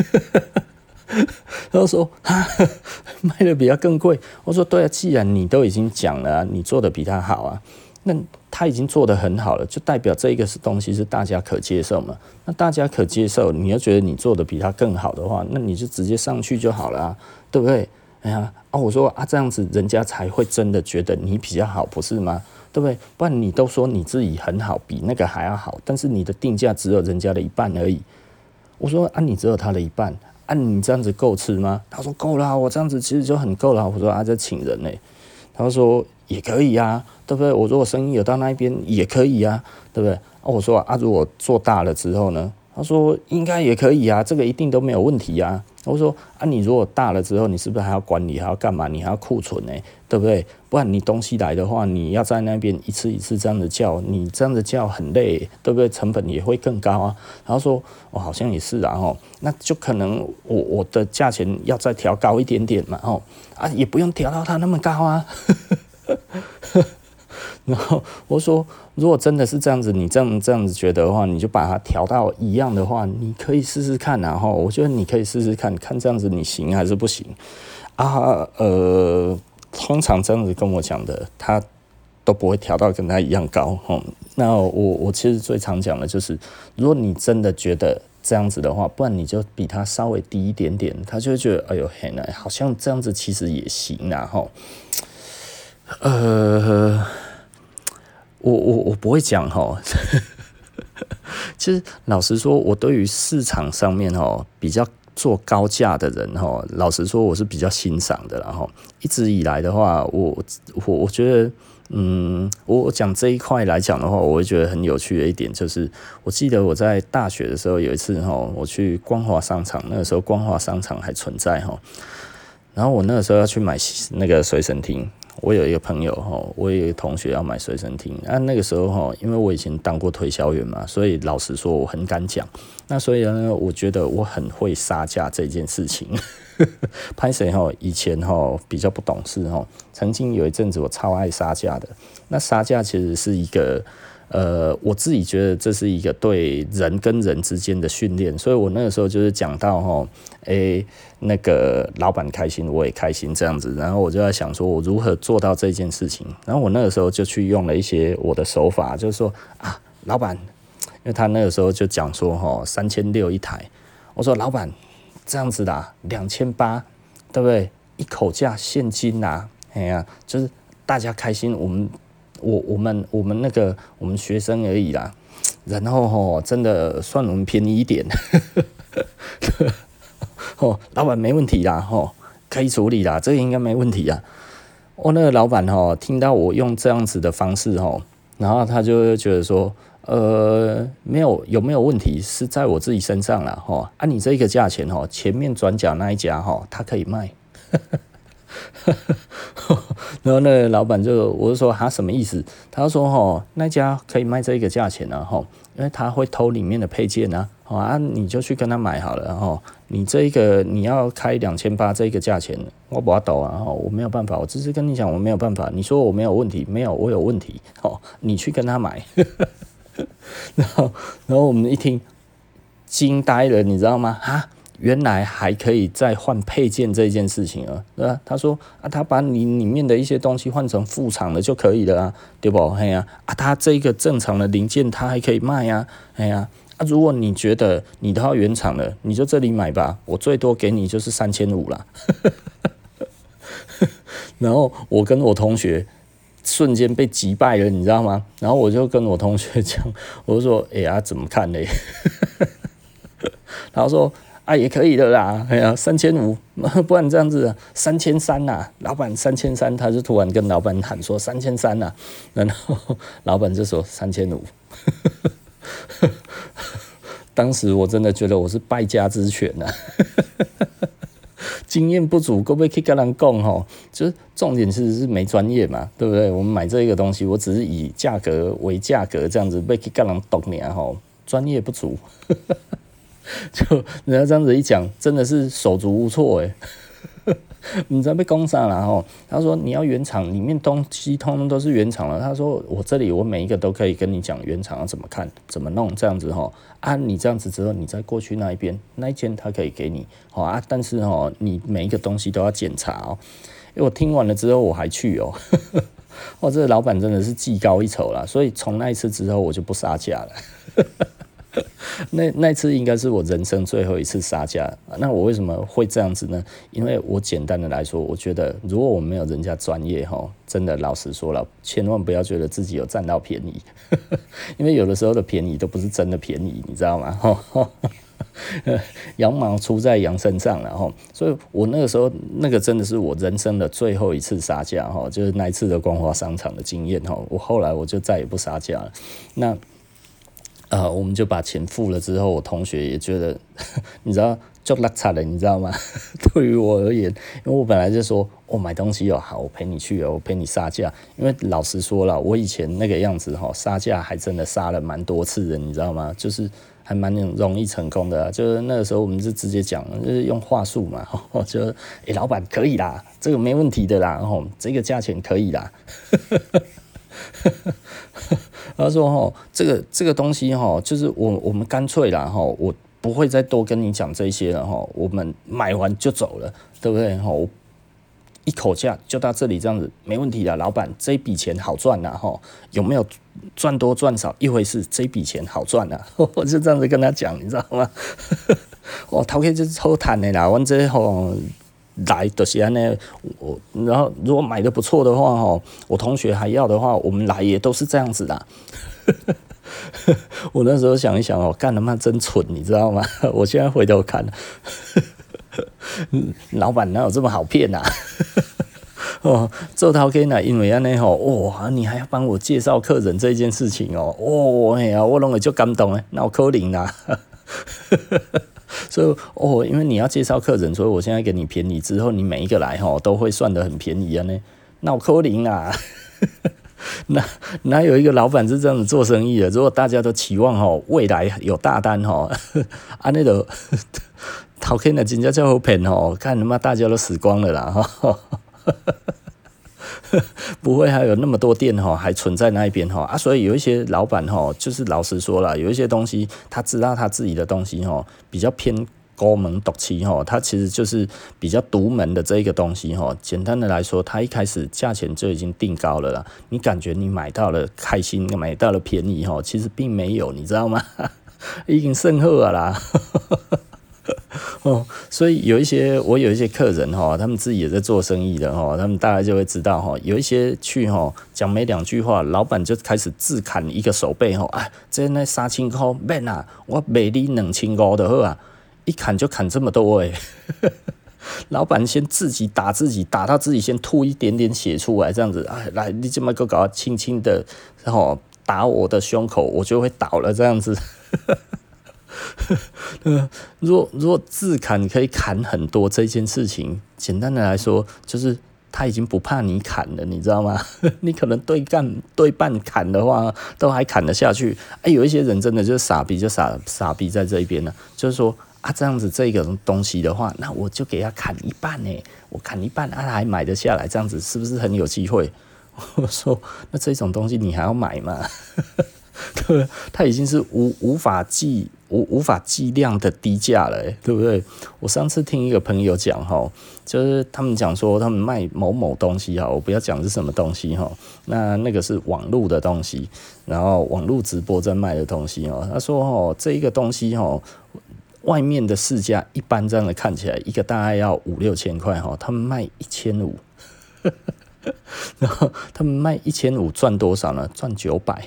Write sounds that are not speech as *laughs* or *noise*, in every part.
*laughs* 他说哈，*laughs* 卖的比他更贵。我说对啊，既然你都已经讲了，你做的比他好啊，那他已经做得很好了，就代表这个是东西是大家可接受嘛。那大家可接受，你要觉得你做的比他更好的话，那你就直接上去就好了啊，对不对？哎呀，啊，我说啊，这样子人家才会真的觉得你比较好，不是吗？对不对？不然你都说你自己很好，比那个还要好，但是你的定价只有人家的一半而已。我说啊，你只有他的一半，啊，你这样子够吃吗？他说够了，我这样子其实就很够了。我说啊，这请人呢？他说也可以啊，对不对？我说我生意有到那边也可以啊，对不对？啊，我说啊，如果做大了之后呢？他说应该也可以啊，这个一定都没有问题啊。我说啊，你如果大了之后，你是不是还要管理，还要干嘛？你还要库存呢，对不对？不然你东西来的话，你要在那边一次一次这样子叫，你这样子叫很累，对不对？成本也会更高啊。然后说哦，好像也是啊，吼，那就可能我我的价钱要再调高一点点嘛，吼啊，也不用调到它那么高啊。*laughs* *laughs* 然后我说，如果真的是这样子，你这样这样子觉得的话，你就把它调到一样的话，你可以试试看，然后我觉得你可以试试看看这样子你行还是不行啊？呃，通常这样子跟我讲的，他都不会调到跟他一样高。哦，那我我其实最常讲的就是，如果你真的觉得这样子的话，不然你就比他稍微低一点点，他就会觉得哎呦嘿，那好像这样子其实也行，然后呃。我我我不会讲哈，*laughs* 其实老实说，我对于市场上面哈比较做高价的人哈，老实说我是比较欣赏的。然后一直以来的话，我我我觉得，嗯，我讲这一块来讲的话，我会觉得很有趣的一点就是，我记得我在大学的时候有一次哈，我去光华商场，那个时候光华商场还存在哈，然后我那个时候要去买那个随身听。我有一个朋友哈，我有一个同学要买随身听，那那个时候哈，因为我以前当过推销员嘛，所以老实说我很敢讲。那所以呢，我觉得我很会杀价这件事情。*laughs* 拍谁哈？以前哈比较不懂事哈，曾经有一阵子我超爱杀价的。那杀价其实是一个。呃，我自己觉得这是一个对人跟人之间的训练，所以我那个时候就是讲到哈，哎、欸，那个老板开心，我也开心这样子，然后我就在想说，我如何做到这件事情，然后我那个时候就去用了一些我的手法，就是说啊，老板，因为他那个时候就讲说哈，三千六一台，我说老板这样子的，两千八，对不对？一口价现金呐，哎呀，就是大家开心，我们。我我们我们那个我们学生而已啦，然后吼真的算我们便宜一点，哦，老板没问题啦，吼可以处理啦，这个应该没问题啊。我那个老板吼听到我用这样子的方式吼，然后他就觉得说，呃，没有有没有问题是在我自己身上啦，吼，按你这个价钱吼，前面转角那一家吼，他可以卖。*laughs* 然后那个老板就我就说他什么意思？他说哦，那家可以卖这个价钱啊，哈，因为他会偷里面的配件呢啊，啊，你就去跟他买好了，然后你这个你要开两千八这个价钱，我不要抖啊，我没有办法，我只是跟你讲我没有办法。你说我没有问题，没有，我有问题，哦，你去跟他买。*laughs* 然后然后我们一听惊呆了，你知道吗？啊。原来还可以再换配件这件事情啊，对吧？他说啊，他把你里面的一些东西换成副厂的就可以了啊，对不？嘿呀，啊，他这个正常的零件他还可以卖呀，哎呀，啊，如果你觉得你都要原厂的，你就这里买吧，我最多给你就是三千五了。*laughs* 然后我跟我同学瞬间被击败了，你知道吗？然后我就跟我同学讲，我说，哎呀，怎么看嘞？*laughs* 然后说。啊，也可以的啦，哎呀，三千五，*laughs* 不然这样子，三千三呐，老板三千三，他就突然跟老板喊说三千三呐，然后老板就说三千五，*laughs* 当时我真的觉得我是败家之犬呐，*laughs* 经验不足，可不可以跟人讲吼？就是重点其实是没专业嘛，对不对？我们买这个东西，我只是以价格为价格这样子，被跟人懂你啊吼，专业不足。*laughs* 就人家这样子一讲，真的是手足无措哎。*laughs* 你知道被攻上了吼。他说你要原厂里面东西通通都是原厂的。他说我这里我每一个都可以跟你讲原厂要怎么看怎么弄这样子吼。啊，你这样子之后，你再过去那一边那一间他可以给你好啊，但是吼，你每一个东西都要检查哦。因为我听完了之后我还去哦，*laughs* 哇，这个老板真的是技高一筹啦。所以从那一次之后我就不杀价了。*laughs* 那那次应该是我人生最后一次杀价。那我为什么会这样子呢？因为我简单的来说，我觉得如果我没有人家专业哈，真的老实说了，千万不要觉得自己有占到便宜，*laughs* 因为有的时候的便宜都不是真的便宜，你知道吗？*laughs* 羊毛出在羊身上了哈。所以我那个时候那个真的是我人生的最后一次杀价哈，就是那一次的光华商场的经验哈。我后来我就再也不杀价了。那。呃，我们就把钱付了之后，我同学也觉得，*laughs* 你知道，就拉差了，你知道吗？*laughs* 对于我而言，因为我本来就说，我、买东西哦，好，我陪你去哦，我陪你杀价。因为老实说了，我以前那个样子哈，杀价还真的杀了蛮多次的，你知道吗？就是还蛮容易成功的、就是那个时候，我们是直接讲，就是用话术嘛，*laughs* 就，诶、老板可以啦，这个没问题的啦，然后这个价钱可以啦。他说：“吼，这个这个东西哈，就是我我们干脆啦哈，我不会再多跟你讲这些了哈，我们买完就走了，对不对吼？一口价就到这里这样子，没问题的，老板，这笔钱好赚呐吼，有没有赚多赚少一回事，这笔钱好赚呐，*laughs* 我就这样子跟他讲，你知道吗？*laughs* 哦，头壳就是抽坦的啦，完之后。”来的时候呢，我然后如果买的不错的话哈，我同学还要的话，我们来也都是这样子的。*laughs* 我那时候想一想哦，干他妈真蠢，你知道吗？*laughs* 我现在回头看，*laughs* 老板哪有这么好骗呐？哦，做头家呢，因为安尼吼，哇，你还要帮我介绍客人这件事情哦，哦，哎呀，我拢会就感动诶，脑壳灵啦。所以哦，因为你要介绍客人，所以我现在给你便宜，之后你每一个来哈都会算得很便宜啊呢。那我扣零啊，*laughs* 那哪有一个老板是这样子做生意的？如果大家都期望哈未来有大单哈，*laughs* 啊那个讨钱的真叫叫好骗哦，看他妈大家都死光了啦哈。*laughs* 不会还有那么多店哈，还存在那一边哈啊，所以有一些老板哈，就是老实说了，有一些东西他知道他自己的东西哈，比较偏高门独起哈，他其实就是比较独门的这一个东西哈。简单的来说，他一开始价钱就已经定高了啦，你感觉你买到了开心，买到了便宜哈，其实并没有，你知道吗？*laughs* 已经甚厚了啦。*laughs* 哦，所以有一些我有一些客人哈，他们自己也在做生意的哈，他们大概就会知道哈，有一些去哈讲没两句话，老板就开始自砍一个手背哈，哎，这那三千块免啊，我卖你两千五的好啊，一砍就砍这么多哎，*laughs* 老板先自己打自己，打到自己先吐一点点血出来，这样子，哎，来你这么个搞，轻轻的然后打我的胸口，我就会倒了这样子。*laughs* 呃，若若自砍可以砍很多这件事情，简单的来说，就是他已经不怕你砍了，你知道吗？*laughs* 你可能对干对半砍的话，都还砍得下去。哎，有一些人真的就是傻逼，就傻傻逼在这一边呢，就是说啊，这样子这个东西的话，那我就给他砍一半呢，我砍一半，他还买得下来，这样子是不是很有机会？*laughs* 我说，那这种东西你还要买吗？对，他已经是无无法计无无法计量的低价了，对不对？我上次听一个朋友讲哈，就是他们讲说他们卖某某东西哈，我不要讲是什么东西哈，那那个是网络的东西，然后网络直播在卖的东西哦。他说哦，这一个东西哈，外面的市价一般这样的看起来一个大概要五六千块哈，他们卖一千五。*laughs* 然后他们卖一千五赚多少呢？赚九百。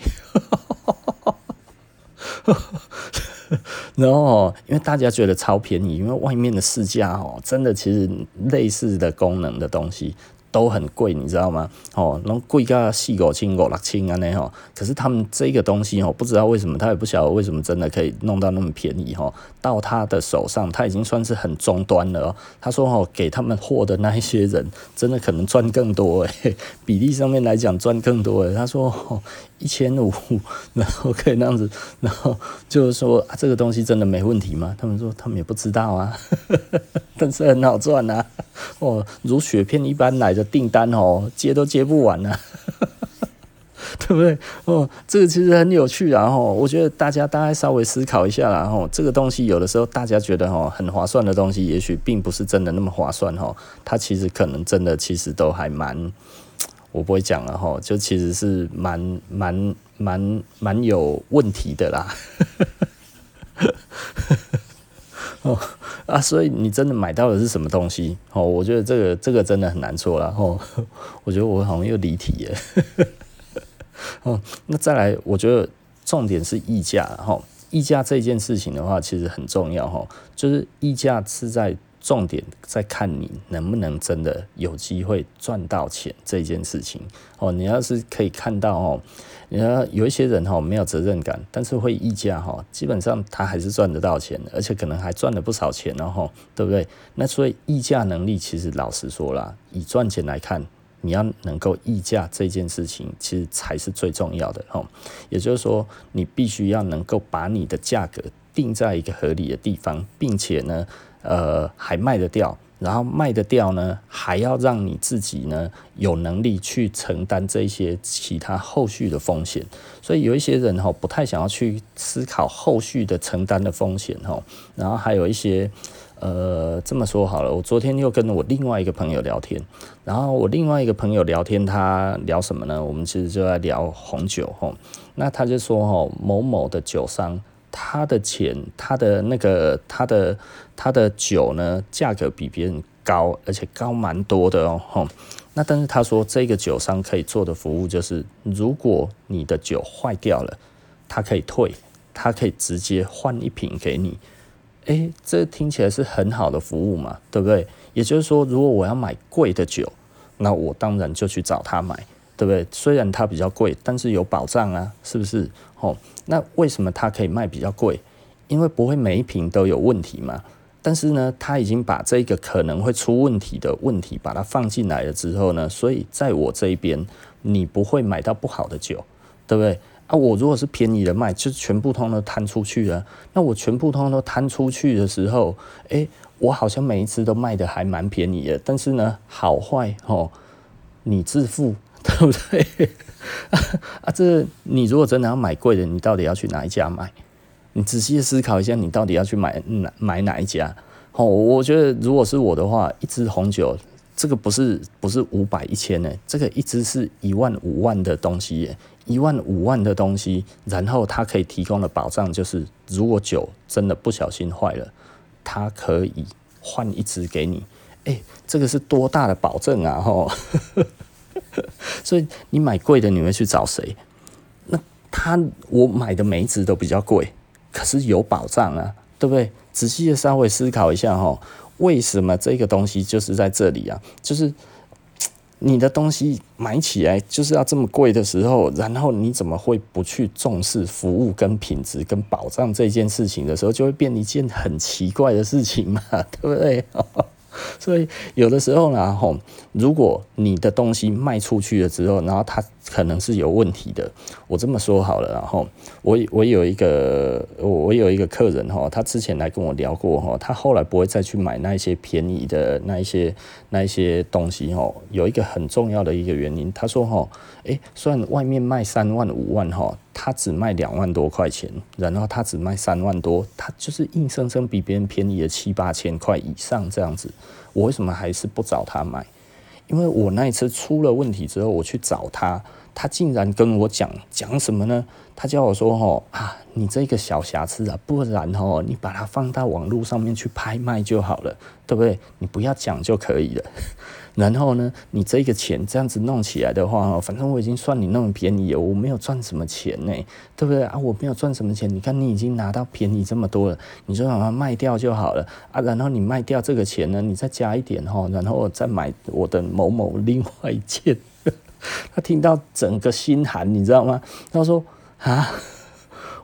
*laughs* 然后因为大家觉得超便宜，因为外面的市价哦，真的其实类似的功能的东西。都很贵，你知道吗？哦，那贵个四五千、五六千啊那哈。可是他们这个东西哦，不知道为什么，他也不晓得为什么真的可以弄到那么便宜哈。到他的手上，他已经算是很中端了。他说哦，给他们货的那一些人，真的可能赚更多诶，比例上面来讲赚更多诶。他说一千五，*laughs* 然后可以那样子，然后就是说啊，这个东西真的没问题吗？他们说他们也不知道啊，*laughs* 但是很好赚啊，哦，如雪片一般来的订单哦，接都接不完啊。*laughs* 对不对？哦，这个其实很有趣，然后我觉得大家大概稍微思考一下，然后这个东西有的时候大家觉得哦很划算的东西，也许并不是真的那么划算哈。它其实可能真的其实都还蛮，我不会讲了哈，就其实是蛮蛮蛮蛮有问题的啦。*laughs* 哦啊，所以你真的买到的是什么东西？哦，我觉得这个这个真的很难说了。哦，*laughs* 我觉得我好像又离题耶。*laughs* 哦，那再来，我觉得重点是议价哈。议价这件事情的话，其实很重要哈。就是议价是在重点在看你能不能真的有机会赚到钱这件事情哦。你要是可以看到哦，你要有一些人哈没有责任感，但是会议价哈，基本上他还是赚得到钱，而且可能还赚了不少钱哦，后，对不对？那所以议价能力其实老实说啦，以赚钱来看。你要能够议价这件事情，其实才是最重要的哈。也就是说，你必须要能够把你的价格定在一个合理的地方，并且呢，呃，还卖得掉，然后卖得掉呢，还要让你自己呢有能力去承担这些其他后续的风险。所以有一些人哈，不太想要去思考后续的承担的风险哈。然后还有一些。呃，这么说好了，我昨天又跟我另外一个朋友聊天，然后我另外一个朋友聊天，他聊什么呢？我们其实就在聊红酒吼。那他就说吼，某某的酒商，他的钱，他的那个，他的他的酒呢，价格比别人高，而且高蛮多的哦吼。那但是他说，这个酒商可以做的服务就是，如果你的酒坏掉了，他可以退，他可以直接换一瓶给你。诶，这听起来是很好的服务嘛，对不对？也就是说，如果我要买贵的酒，那我当然就去找他买，对不对？虽然它比较贵，但是有保障啊，是不是？哦，那为什么它可以卖比较贵？因为不会每一瓶都有问题嘛。但是呢，他已经把这个可能会出问题的问题把它放进来了之后呢，所以在我这一边，你不会买到不好的酒，对不对？啊，我如果是便宜的卖，就全部通都摊出去了。那我全部通通都摊出去的时候，诶，我好像每一次都卖的还蛮便宜的。但是呢，好坏哦，你自负，对不对？*laughs* 啊，这你如果真的要买贵的，你到底要去哪一家买？你仔细思考一下，你到底要去买哪买哪一家？哦，我觉得如果是我的话，一支红酒，这个不是不是五百一千呢，这个一支是一万五万的东西耶。一万五万的东西，然后它可以提供的保障就是，如果酒真的不小心坏了，它可以换一支给你。哎，这个是多大的保证啊！吼，*laughs* 所以你买贵的，你会去找谁？那他我买的每一支都比较贵，可是有保障啊，对不对？仔细的稍微思考一下哈，为什么这个东西就是在这里啊？就是。你的东西买起来就是要这么贵的时候，然后你怎么会不去重视服务跟品质跟保障这件事情的时候，就会变一件很奇怪的事情嘛，对不对？*laughs* 所以有的时候呢，吼，如果你的东西卖出去了之后，然后它可能是有问题的。我这么说好了，然后我我有一个我我有一个客人哈，他之前来跟我聊过哈，他后来不会再去买那一些便宜的那一些那一些东西哈。有一个很重要的一个原因，他说哈，诶，虽然外面卖三万五万哈，他只卖两万多块钱，然后他只卖三万多，他就是硬生生比别人便宜了七八千块以上这样子。我为什么还是不找他买？因为我那一次出了问题之后，我去找他，他竟然跟我讲讲什么呢？他叫我说：“吼啊，你这个小瑕疵啊，不然吼你把它放到网络上面去拍卖就好了，对不对？你不要讲就可以了。”然后呢，你这个钱这样子弄起来的话，反正我已经算你那么便宜，我没有赚什么钱呢，对不对啊？我没有赚什么钱，你看你已经拿到便宜这么多了，你就把它卖掉就好了啊。然后你卖掉这个钱呢，你再加一点哈，然后再买我的某某另外一件。*laughs* 他听到整个心寒，你知道吗？他说啊，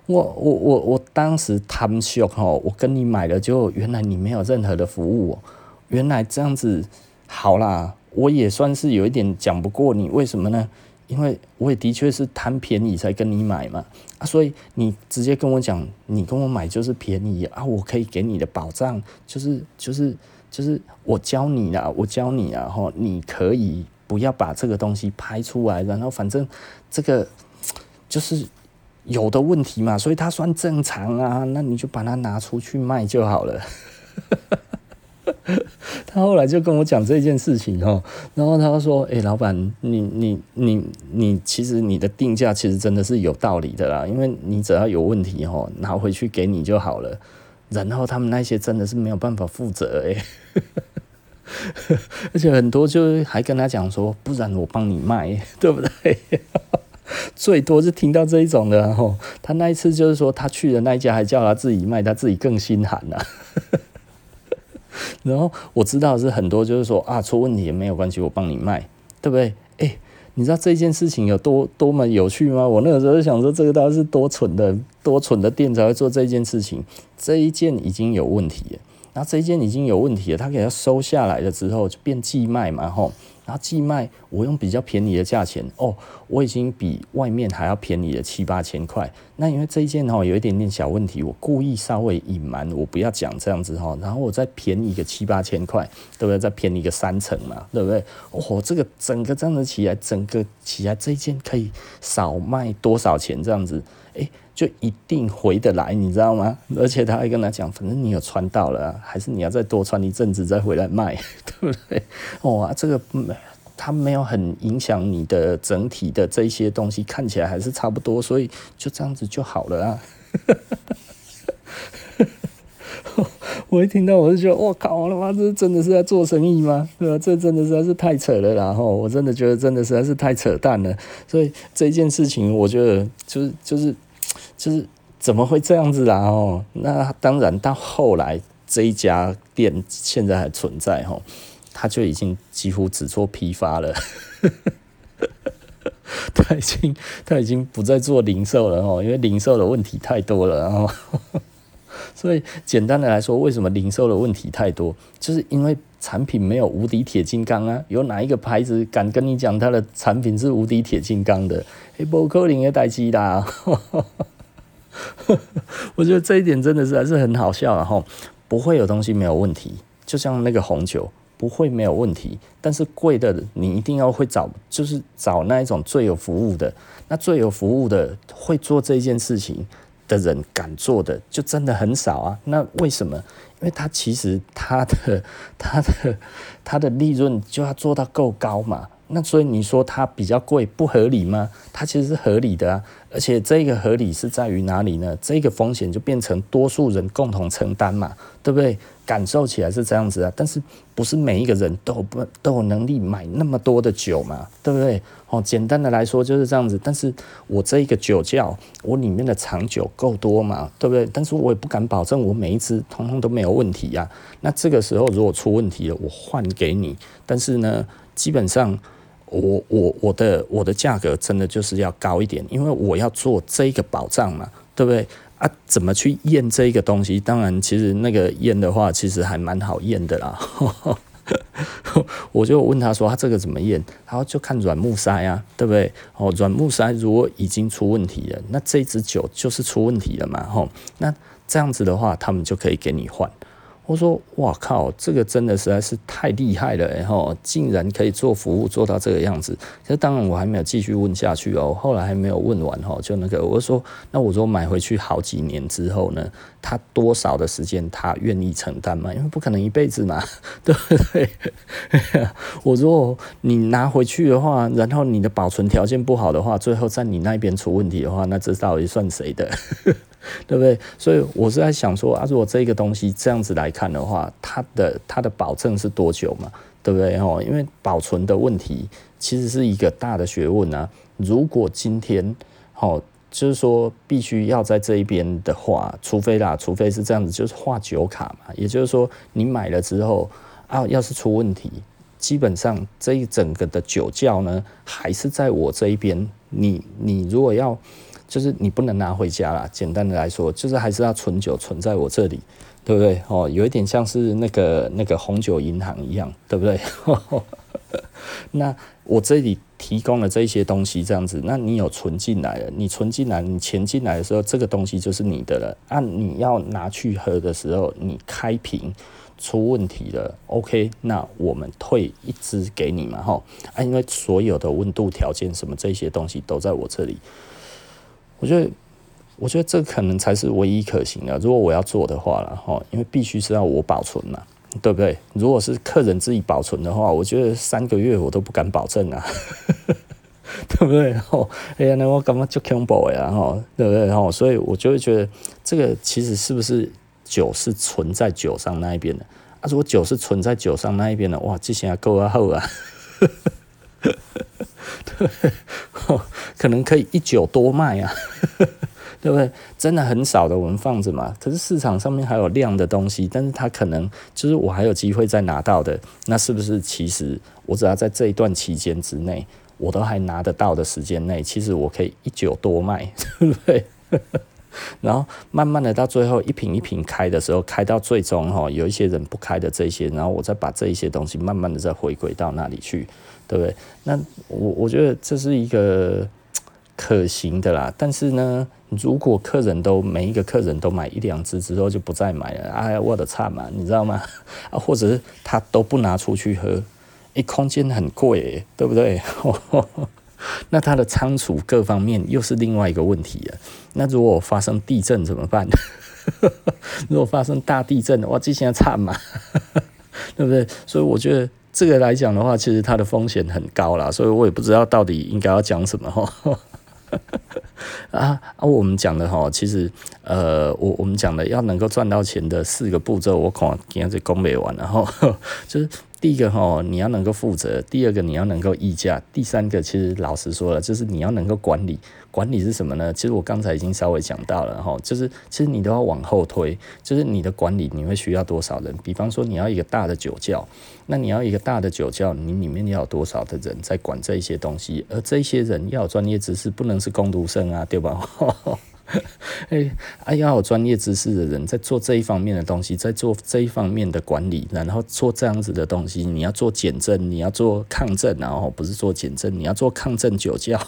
我我我我当时贪秀哈，我跟你买了，就原来你没有任何的服务，原来这样子。好啦，我也算是有一点讲不过你，为什么呢？因为我也的确是贪便宜才跟你买嘛，啊，所以你直接跟我讲，你跟我买就是便宜啊，我可以给你的保障就是就是就是我教你啦，我教你啊，吼，你可以不要把这个东西拍出来，然后反正这个就是有的问题嘛，所以它算正常啊，那你就把它拿出去卖就好了。*laughs* 他后来就跟我讲这件事情哦，然后他说：“哎，老板，你你你你，其实你的定价其实真的是有道理的啦，因为你只要有问题哦，拿回去给你就好了。然后他们那些真的是没有办法负责哎，*laughs* 而且很多就还跟他讲说，不然我帮你卖，*laughs* 对不对？最多是听到这一种的哦。他那一次就是说，他去的那一家还叫他自己卖，他自己更心寒了。” *laughs* 然后我知道是很多，就是说啊，出问题也没有关系，我帮你卖，对不对？哎，你知道这件事情有多多么有趣吗？我那个时候想说，这个到底是多蠢的，多蠢的店才会做这件事情。这一件已经有问题了，那这一件已经有问题了，他给他收下来了之后，就变寄卖嘛，吼。然后寄卖，我用比较便宜的价钱哦，我已经比外面还要便宜了七八千块。那因为这一件哦有一点点小问题，我故意稍微隐瞒，我不要讲这样子哈。然后我再便宜个七八千块，对不对？再便宜个三成嘛，对不对？哦，这个整个这样子起来，整个起来这一件可以少卖多少钱这样子？哎，就一定回得来，你知道吗？而且他还跟他讲，反正你有穿到了，还是你要再多穿一阵子再回来卖，*laughs* 对不对？哦啊，这个它没有很影响你的整体的这些东西，看起来还是差不多，所以就这样子就好了啊。*laughs* 我一听到我就觉得，我靠，我他妈这真的是在做生意吗？对吧？这真的实在是太扯了，然后我真的觉得真的实在是太扯淡了。所以这件事情，我觉得就是就是就是怎么会这样子啦？哦，那当然到后来这一家店现在还存在哈。他就已经几乎只做批发了，*laughs* 他已经他已经不再做零售了哦，因为零售的问题太多了，然后，*laughs* 所以简单的来说，为什么零售的问题太多？就是因为产品没有无敌铁金刚啊！有哪一个牌子敢跟你讲他的产品是无敌铁金刚的？哎，不可能的代志啦！*laughs* 我觉得这一点真的是还是很好笑，然后不会有东西没有问题，就像那个红酒。不会没有问题，但是贵的你一定要会找，就是找那一种最有服务的，那最有服务的会做这件事情的人敢做的就真的很少啊。那为什么？因为他其实他的他的他的利润就要做到够高嘛。那所以你说它比较贵不合理吗？它其实是合理的啊，而且这个合理是在于哪里呢？这个风险就变成多数人共同承担嘛，对不对？感受起来是这样子啊，但是不是每一个人都不都有能力买那么多的酒嘛，对不对？哦，简单的来说就是这样子。但是我这一个酒窖，我里面的藏酒够多嘛，对不对？但是我也不敢保证我每一支通通都没有问题呀。那这个时候如果出问题了，我换给你，但是呢，基本上。我我我的我的价格真的就是要高一点，因为我要做这个保障嘛，对不对啊？怎么去验这个东西？当然，其实那个验的话，其实还蛮好验的啦。*laughs* 我就问他说：“他这个怎么验？”然后就看软木塞啊，对不对？哦，软木塞如果已经出问题了，那这支酒就是出问题了嘛。吼，那这样子的话，他们就可以给你换。我说：“哇靠，这个真的实在是太厉害了，然后竟然可以做服务做到这个样子。其实当然我还没有继续问下去哦，后来还没有问完哈，就那个我说，那我说买回去好几年之后呢，他多少的时间他愿意承担嘛？因为不可能一辈子嘛，*laughs* 对不对？*laughs* 我说你拿回去的话，然后你的保存条件不好的话，最后在你那边出问题的话，那这到底算谁的？” *laughs* 对不对？所以我是在想说啊，如果这个东西这样子来看的话，它的它的保证是多久嘛？对不对？哦，因为保存的问题其实是一个大的学问啊。如果今天哦，就是说必须要在这一边的话，除非啦，除非是这样子，就是画酒卡嘛。也就是说，你买了之后啊，要是出问题，基本上这一整个的酒窖呢，还是在我这一边。你你如果要。就是你不能拿回家啦。简单的来说，就是还是要存酒存在我这里，对不对？哦，有一点像是那个那个红酒银行一样，对不对？*laughs* 那我这里提供了这些东西，这样子，那你有存进来了，你存进来，你钱进来的时候，这个东西就是你的了。按、啊、你要拿去喝的时候，你开瓶出问题了，OK，那我们退一支给你嘛，哈，啊，因为所有的温度条件什么这些东西都在我这里，我觉得，我觉得这可能才是唯一可行的。如果我要做的话了，哈，因为必须是要我保存嘛。对不对？如果是客人自己保存的话，我觉得三个月我都不敢保证啊，*laughs* 对不对？哦，哎呀，那我干嘛就恐怖呀？哈，对不对？哈，所以我就会觉得这个其实是不是酒是存在酒商那一边的啊？如果酒是存在酒商那一边的，哇，这些够啊厚啊，*laughs* 对，可能可以一酒多卖啊。*laughs* 对不对？真的很少的，我们放着嘛。可是市场上面还有量的东西，但是它可能就是我还有机会再拿到的。那是不是其实我只要在这一段期间之内，我都还拿得到的时间内，其实我可以一酒多卖，*laughs* 对不对？*laughs* 然后慢慢的到最后一瓶一瓶开的时候，开到最终哈，有一些人不开的这些，然后我再把这一些东西慢慢的再回归到那里去，对不对？那我我觉得这是一个。可行的啦，但是呢，如果客人都每一个客人都买一两支之后就不再买了，哎呀，我的差嘛，你知道吗？啊，或者是他都不拿出去喝，哎，空间很贵，对不对？*laughs* 那他的仓储各方面又是另外一个问题了。那如果发生地震怎么办？*laughs* 如果发生大地震，哇，这些差嘛，*laughs* 对不对？所以我觉得这个来讲的话，其实它的风险很高啦，所以我也不知道到底应该要讲什么哈。*laughs* 啊啊！我们讲的哈，其实呃，我我们讲的要能够赚到钱的四个步骤，我可能今天就讲没完，然后 *laughs* 就是第一个哈，你要能够负责；第二个你要能够议价；第三个其实老实说了，就是你要能够管理。管理是什么呢？其实我刚才已经稍微讲到了哈，就是其实你都要往后推，就是你的管理你会需要多少人？比方说你要一个大的酒窖，那你要一个大的酒窖，你里面要有多少的人在管这些东西？而这些人要有专业知识，不能是工读生啊，对吧？*laughs* *laughs* 哎，哎，要有专业知识的人在做这一方面的东西，在做这一方面的管理，然后做这样子的东西。你要做减震，你要做抗震，然后不是做减震，你要做抗震酒窖，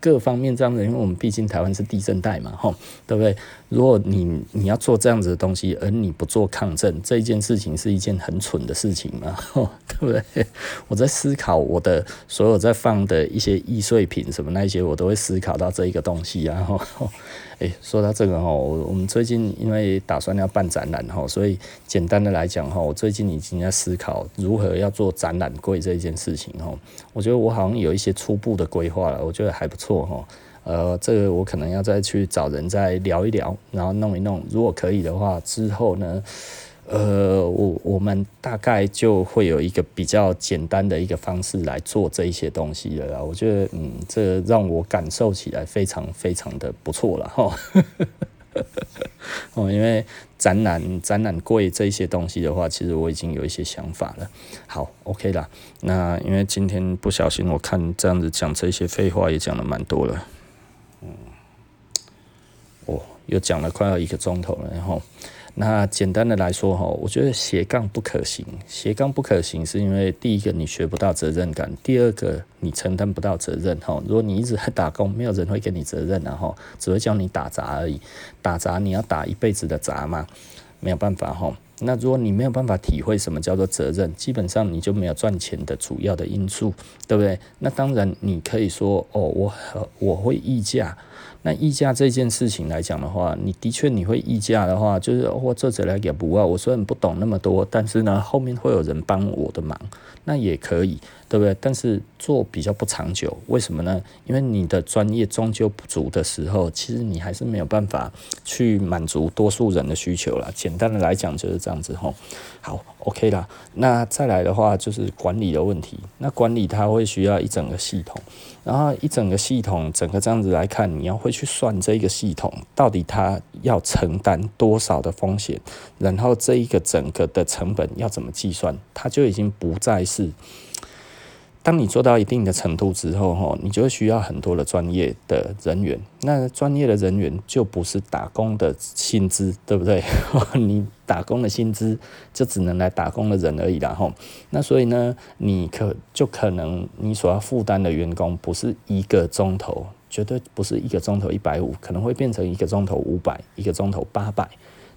各方面这样子。因为我们毕竟台湾是地震带嘛，吼，对不对？如果你你要做这样子的东西，而你不做抗震，这一件事情是一件很蠢的事情嘛，吼，对不对？*laughs* 我在思考我的所有在放的一些易碎品什么那些，我都会思考到这一个东西啊，吼。哎，说到这个哈，我我们最近因为打算要办展览哈，所以简单的来讲哈，我最近已经在思考如何要做展览柜这一件事情哈。我觉得我好像有一些初步的规划了，我觉得还不错哈。呃，这个我可能要再去找人再聊一聊，然后弄一弄，如果可以的话，之后呢。呃，我我们大概就会有一个比较简单的一个方式来做这一些东西了啦。我觉得，嗯，这让我感受起来非常非常的不错了哈。*laughs* 哦，因为展览展览柜这些东西的话，其实我已经有一些想法了。好，OK 啦。那因为今天不小心，我看这样子讲这些废话也讲了蛮多了。嗯，哦，又讲了快要一个钟头了，然后。那简单的来说哈，我觉得斜杠不可行。斜杠不可行是因为第一个你学不到责任感，第二个你承担不到责任哈。如果你一直在打工，没有人会给你责任然后只会叫你打杂而已。打杂你要打一辈子的杂嘛，没有办法哈。那如果你没有办法体会什么叫做责任，基本上你就没有赚钱的主要的因素，对不对？那当然你可以说哦，我我会议价。那溢价这件事情来讲的话，你的确你会溢价的话，就是我做起来也不啊。我虽然不懂那么多，但是呢，后面会有人帮我的忙，那也可以，对不对？但是做比较不长久，为什么呢？因为你的专业终究不足的时候，其实你还是没有办法去满足多数人的需求啦。简单的来讲就是这样子吼。好，OK 啦。那再来的话就是管理的问题。那管理它会需要一整个系统。然后一整个系统，整个这样子来看，你要会去算这个系统到底它要承担多少的风险，然后这一个整个的成本要怎么计算，它就已经不再是当你做到一定的程度之后，哈，你就会需要很多的专业的人员。那专业的人员就不是打工的薪资，对不对？*laughs* 你打工的薪资就只能来打工的人而已啦，哈。那所以呢，你可就可能你所要负担的员工不是一个钟头，绝对不是一个钟头一百五，可能会变成一个钟头五百，一个钟头八百。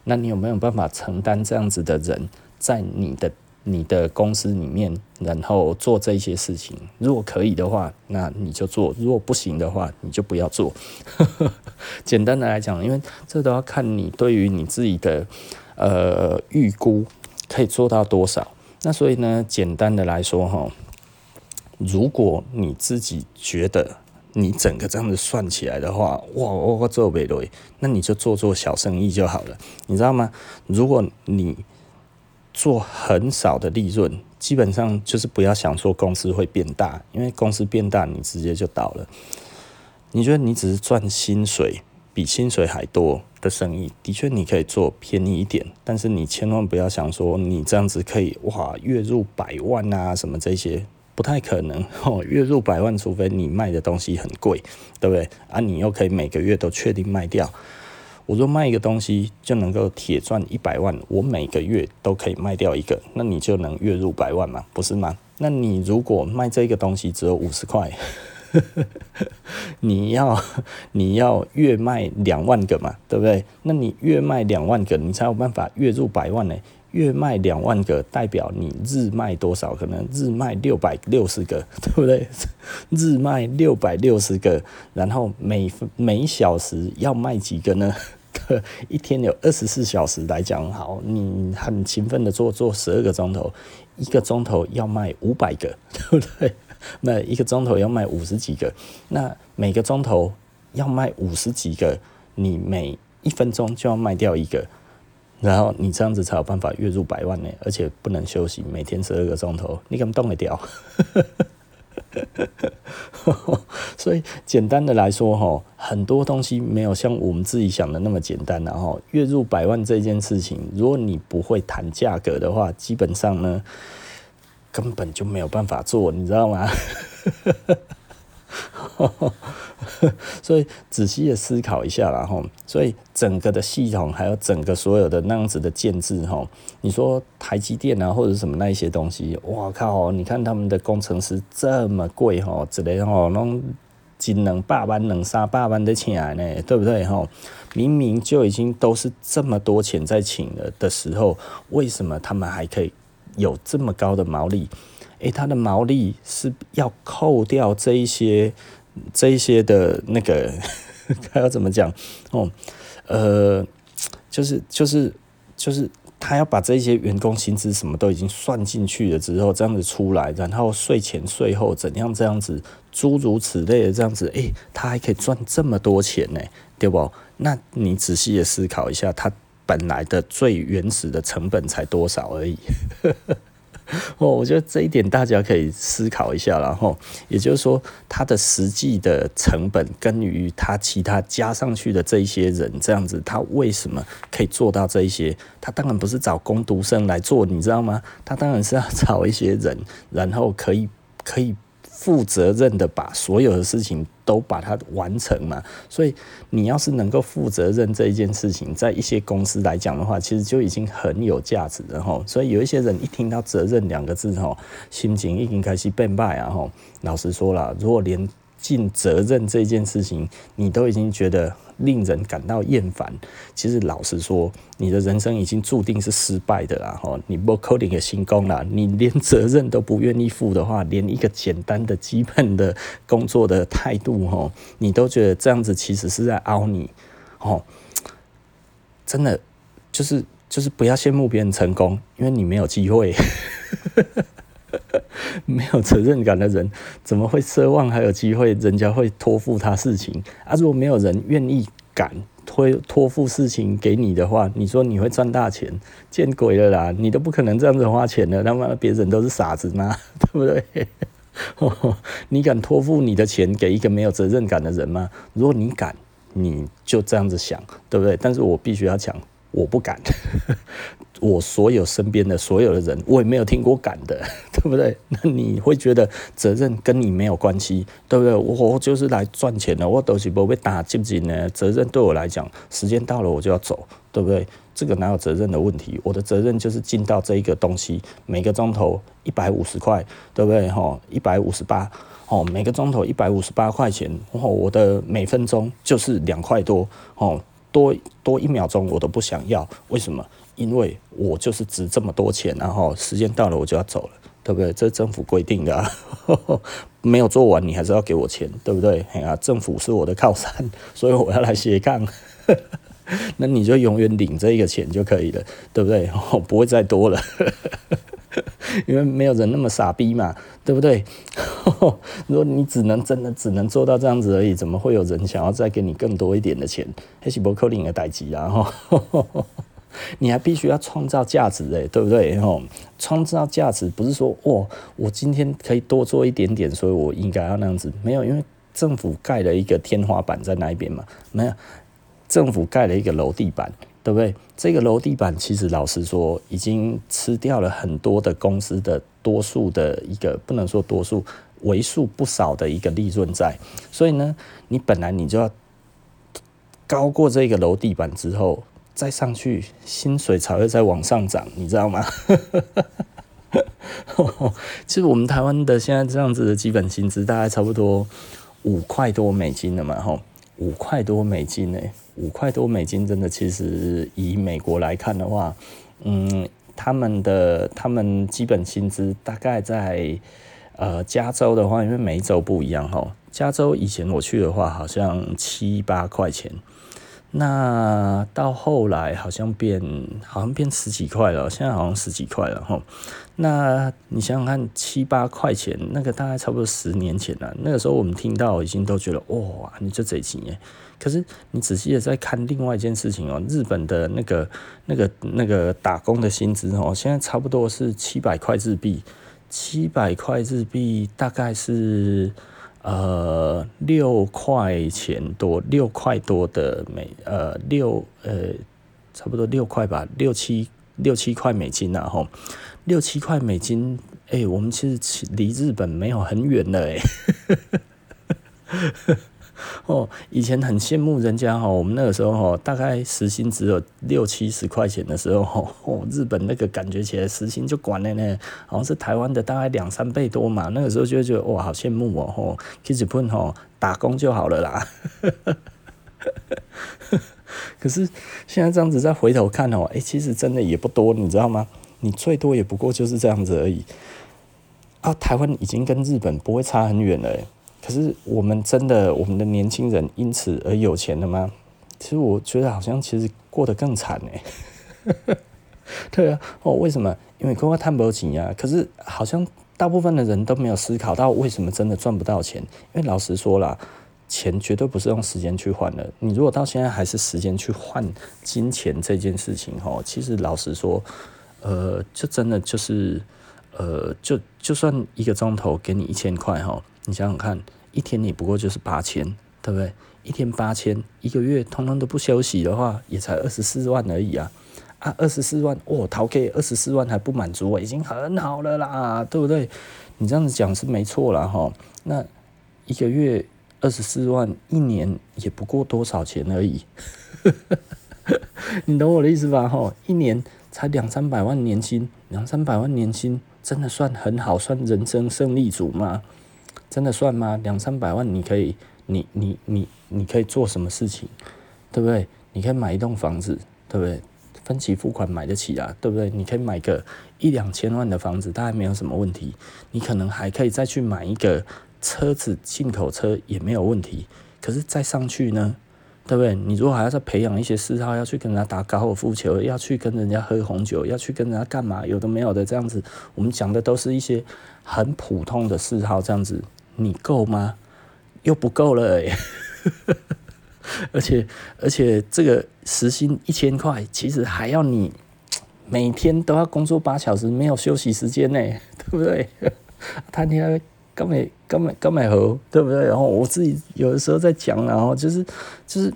那你有没有办法承担这样子的人在你的？你的公司里面，然后做这些事情，如果可以的话，那你就做；如果不行的话，你就不要做。*laughs* 简单的来讲，因为这都要看你对于你自己的呃预估可以做到多少。那所以呢，简单的来说哈，如果你自己觉得你整个这样子算起来的话，哇，我我做不对，那你就做做小生意就好了，你知道吗？如果你做很少的利润，基本上就是不要想说公司会变大，因为公司变大，你直接就倒了。你觉得你只是赚薪水，比薪水还多的生意，的确你可以做便宜一点，但是你千万不要想说你这样子可以哇，月入百万啊什么这些，不太可能 *laughs* 哦。月入百万，除非你卖的东西很贵，对不对？啊，你又可以每个月都确定卖掉。我说卖一个东西就能够铁赚一百万，我每个月都可以卖掉一个，那你就能月入百万嘛，不是吗？那你如果卖这个东西只有五十块，*laughs* 你要你要月卖两万个嘛，对不对？那你月卖两万个，你才有办法月入百万呢。月卖两万个，代表你日卖多少？可能日卖六百六十个，*laughs* 对不对？日卖六百六十个，然后每每小时要卖几个呢？一天有二十四小时来讲，好，你很勤奋的做，做十二个钟头，一个钟头要卖五百个，*laughs* 对不对？那一个钟头要卖五十几个，那每个钟头要卖五十几个，你每一分钟就要卖掉一个，然后你这样子才有办法月入百万呢，而且不能休息，每天十二个钟头，你敢动得掉？*laughs* 所以简单的来说，哈，很多东西没有像我们自己想的那么简单。然后月入百万这件事情，如果你不会谈价格的话，基本上呢，根本就没有办法做，你知道吗？*laughs* *laughs* 所以仔细的思考一下啦，吼，所以整个的系统还有整个所有的那样子的建制，吼，你说台积电啊或者什么那一些东西，哇靠，你看他们的工程师这么贵，吼，之类吼，弄几两百万、两三百万的请来呢，对不对，吼？明明就已经都是这么多钱在请了的时候，为什么他们还可以有这么高的毛利？诶，他的毛利是要扣掉这一些。这一些的那个 *laughs* 还要怎么讲哦？呃，就是就是就是他要把这些员工薪资什么都已经算进去了之后，这样子出来，然后税前税后怎样这样子，诸如此类的这样子，诶，他还可以赚这么多钱呢，对不？那你仔细的思考一下，他本来的最原始的成本才多少而已。*laughs* 哦，我觉得这一点大家可以思考一下，然后也就是说，它的实际的成本跟于它其他加上去的这一些人，这样子，他为什么可以做到这一些？他当然不是找工读生来做，你知道吗？他当然是要 *laughs* 找一些人，然后可以可以。负责任的把所有的事情都把它完成嘛，所以你要是能够负责任这一件事情，在一些公司来讲的话，其实就已经很有价值了吼。所以有一些人一听到责任两个字吼，心情已经开始变败啊吼。老实说了，如果连尽责任这件事情，你都已经觉得令人感到厌烦。其实老实说，你的人生已经注定是失败的啦！哈，你不扣你的心功啦，你连责任都不愿意负的话，连一个简单的基本的工作的态度，哈，你都觉得这样子其实是在凹你，哦，真的就是就是不要羡慕别人成功，因为你没有机会。*laughs* 没有责任感的人，怎么会奢望还有机会？人家会托付他事情啊？如果没有人愿意敢托托付事情给你的话，你说你会赚大钱？见鬼了啦！你都不可能这样子花钱的，他妈别人都是傻子吗？*laughs* 对不对？*laughs* 你敢托付你的钱给一个没有责任感的人吗？如果你敢，你就这样子想，对不对？但是我必须要讲，我不敢。我所有身边的所有的人，我也没有听过赶的，*laughs* 对不对？那你会觉得责任跟你没有关系，对不对？我就是来赚钱的，我都是不被打进去呢。责任对我来讲，时间到了我就要走，对不对？这个哪有责任的问题？我的责任就是进到这一个东西，每个钟头一百五十块，对不对？哈，一百五十八，哦，每个钟头一百五十八块钱，哦，我的每分钟就是两块多，哦，多多一秒钟我都不想要，为什么？因为我就是值这么多钱，然后时间到了我就要走了，对不对？这是政府规定的啊，*laughs* 没有做完你还是要给我钱，对不对？哎呀，政府是我的靠山，所以我要来斜杠，*laughs* 那你就永远领这个钱就可以了，对不对？*laughs* 不会再多了，因为没有人那么傻逼嘛，对不对？如果你只能真的只能做到这样子而已，怎么会有人想要再给你更多一点的钱？还是不可能的代志啊！你还必须要创造价值诶，对不对？吼，创造价值不是说哦，我今天可以多做一点点，所以我应该要那样子。没有，因为政府盖了一个天花板在那一边嘛。没有，政府盖了一个楼地板，对不对？这个楼地板其实老实说，已经吃掉了很多的公司的多数的一个，不能说多数，为数不少的一个利润在。所以呢，你本来你就要高过这个楼地板之后。再上去，薪水才会再往上涨，你知道吗？*laughs* 其实我们台湾的现在这样子的基本薪资大概差不多五块多美金了嘛，吼，五块多美金呢，五块多美金真的其实以美国来看的话，嗯，他们的他们基本薪资大概在呃加州的话，因为每一州不一样吼，加州以前我去的话好像七八块钱。那到后来好像变，好像变十几块了，现在好像十几块了吼。那你想想看，七八块钱，那个大概差不多十年前了。那个时候我们听到已经都觉得哇，你这贼钱耶。可是你仔细的再看另外一件事情哦，日本的那个那个那个打工的薪资哦，现在差不多是七百块日币，七百块日币大概是。呃，六块钱多，六块多的美，呃，六呃，差不多六块吧，六七六七块美金啊，吼，六七块美金，哎、我们其实离日本没有很远了，哎。*laughs* 哦，以前很羡慕人家哈，我们那个时候哈，大概时薪只有六七十块钱的时候，*laughs* 哦，日本那个感觉起来时薪就管了呢，好像是台湾的大概两三倍多嘛。那个时候就觉得哇，好羡慕哦，吼，去日本吼打工就好了啦。*laughs* 可是现在这样子再回头看哦，哎，其实真的也不多，你知道吗？你最多也不过就是这样子而已。啊，台湾已经跟日本不会差很远了。可是我们真的，我们的年轻人因此而有钱了吗？其实我觉得好像其实过得更惨呢。*laughs* 对啊，哦，为什么？因为跟我谈不起呀。可是好像大部分的人都没有思考到为什么真的赚不到钱。因为老实说啦，钱绝对不是用时间去换的。你如果到现在还是时间去换金钱这件事情，哈，其实老实说，呃，就真的就是，呃，就就算一个钟头给你一千块，哈，你想想看。一天你不过就是八千，对不对？一天八千，一个月通通都不休息的话，也才二十四万而已啊！啊，二十四万，哦，逃给二十四万还不满足，我已经很好了啦，对不对？你这样子讲是没错啦哈。那一个月二十四万，一年也不过多少钱而已，*laughs* 你懂我的意思吧？哈，一年才两三百万年薪，两三百万年薪真的算很好，算人生胜利组吗？真的算吗？两三百万，你可以，你你你你可以做什么事情，对不对？你可以买一栋房子，对不对？分期付款买得起啊，对不对？你可以买个一两千万的房子，大概没有什么问题。你可能还可以再去买一个车子，进口车也没有问题。可是再上去呢？对不对？你如果还要再培养一些嗜好，要去跟人家打高尔夫球，要去跟人家喝红酒，要去跟人家干嘛？有的没有的这样子，我们讲的都是一些很普通的嗜好，这样子你够吗？又不够了！*laughs* 而且而且这个时薪一千块，其实还要你每天都要工作八小时，没有休息时间呢，*laughs* 对不对？*laughs* 他天。根本根本根本好，对不对？然后我自己有的时候在讲，然后就是就是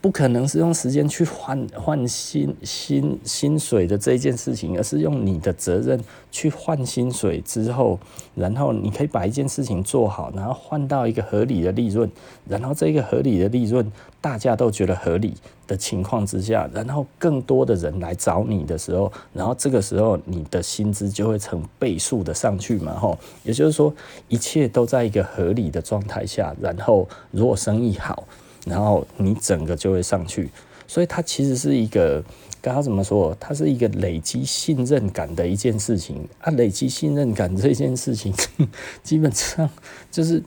不可能是用时间去换换薪薪薪水的这一件事情，而是用你的责任去换薪水之后，然后你可以把一件事情做好，然后换到一个合理的利润，然后这个合理的利润大家都觉得合理的情况之下，然后更多的人来找你的时候，然后这个时候你的薪资就会成倍数的上去嘛，吼，也就是说一切都在一个合理的状态下，然后如果生意好。然后你整个就会上去，所以它其实是一个，刚刚怎么说？它是一个累积信任感的一件事情啊。累积信任感这件事情，*laughs* 基本上就是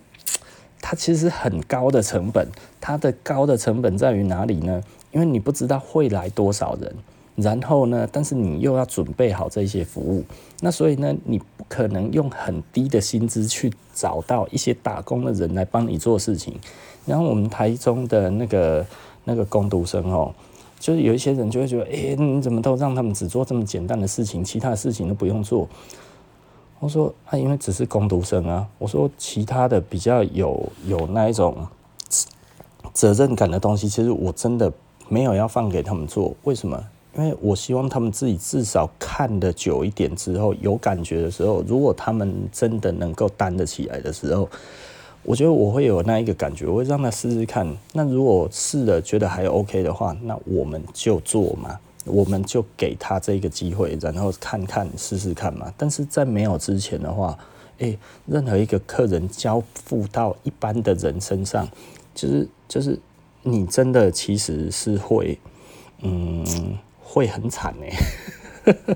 它其实很高的成本。它的高的成本在于哪里呢？因为你不知道会来多少人，然后呢，但是你又要准备好这些服务，那所以呢，你不可能用很低的薪资去找到一些打工的人来帮你做事情。然后我们台中的那个那个工读生哦，就是有一些人就会觉得，哎，你怎么都让他们只做这么简单的事情，其他的事情都不用做？我说啊，因为只是工读生啊。我说其他的比较有有那一种责任感的东西，其实我真的没有要放给他们做。为什么？因为我希望他们自己至少看得久一点之后，有感觉的时候，如果他们真的能够担得起来的时候。我觉得我会有那一个感觉，我会让他试试看。那如果试了觉得还 OK 的话，那我们就做嘛，我们就给他这个机会，然后看看试试看嘛。但是在没有之前的话，诶，任何一个客人交付到一般的人身上，就是就是你真的其实是会，嗯，会很惨诶。*laughs*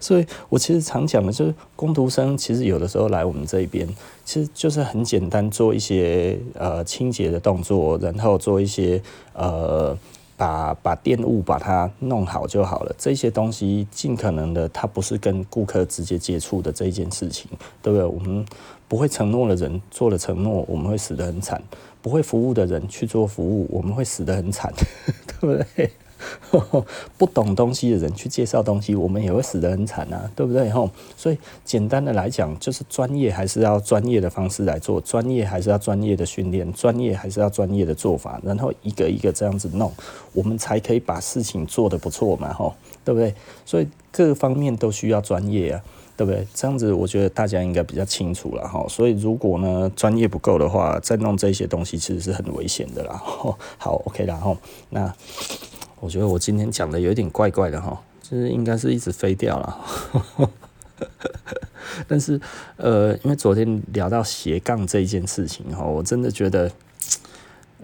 所以我其实常讲的就是，工读生其实有的时候来我们这边，其实就是很简单，做一些呃清洁的动作，然后做一些呃把把电务把它弄好就好了。这些东西尽可能的，它不是跟顾客直接接触的这一件事情，对不对？我们不会承诺的人做了承诺，我们会死得很惨；不会服务的人去做服务，我们会死得很惨，*laughs* 对不对？*laughs* 不懂东西的人去介绍东西，我们也会死得很惨啊，对不对？吼，所以简单的来讲，就是专业还是要专业的方式来做，专业还是要专业的训练，专业还是要专业的做法，然后一个一个这样子弄，我们才可以把事情做得不错嘛，吼，对不对？所以各方面都需要专业啊，对不对？这样子我觉得大家应该比较清楚了哈。所以如果呢专业不够的话，再弄这些东西其实是很危险的啦。好，OK 啦，吼，那。我觉得我今天讲的有点怪怪的哈，就是应该是一直飞掉了。*laughs* 但是呃，因为昨天聊到斜杠这一件事情哈，我真的觉得，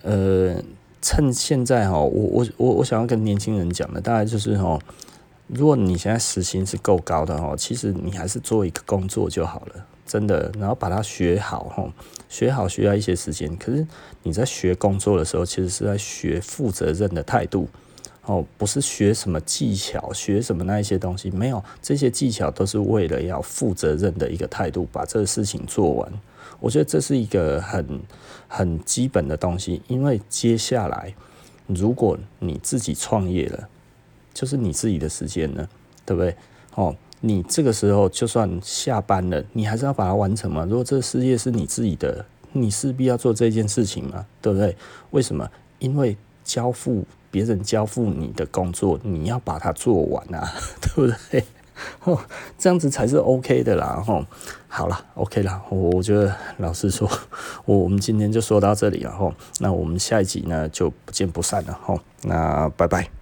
呃，趁现在哈，我我我我想要跟年轻人讲的，大概就是哈，如果你现在时薪是够高的哈，其实你还是做一个工作就好了，真的，然后把它学好哈，学好需要一些时间，可是你在学工作的时候，其实是在学负责任的态度。哦，不是学什么技巧，学什么那一些东西，没有，这些技巧都是为了要负责任的一个态度，把这个事情做完。我觉得这是一个很很基本的东西，因为接下来如果你自己创业了，就是你自己的时间了，对不对？哦，你这个时候就算下班了，你还是要把它完成嘛。如果这个事业是你自己的，你势必要做这件事情嘛，对不对？为什么？因为交付。别人交付你的工作，你要把它做完啊，*laughs* 对不对？哦，这样子才是 OK 的啦。吼，好了，OK 了。我我觉得，老实说，我我们今天就说到这里了。吼，那我们下一集呢就不见不散了。吼，那拜拜。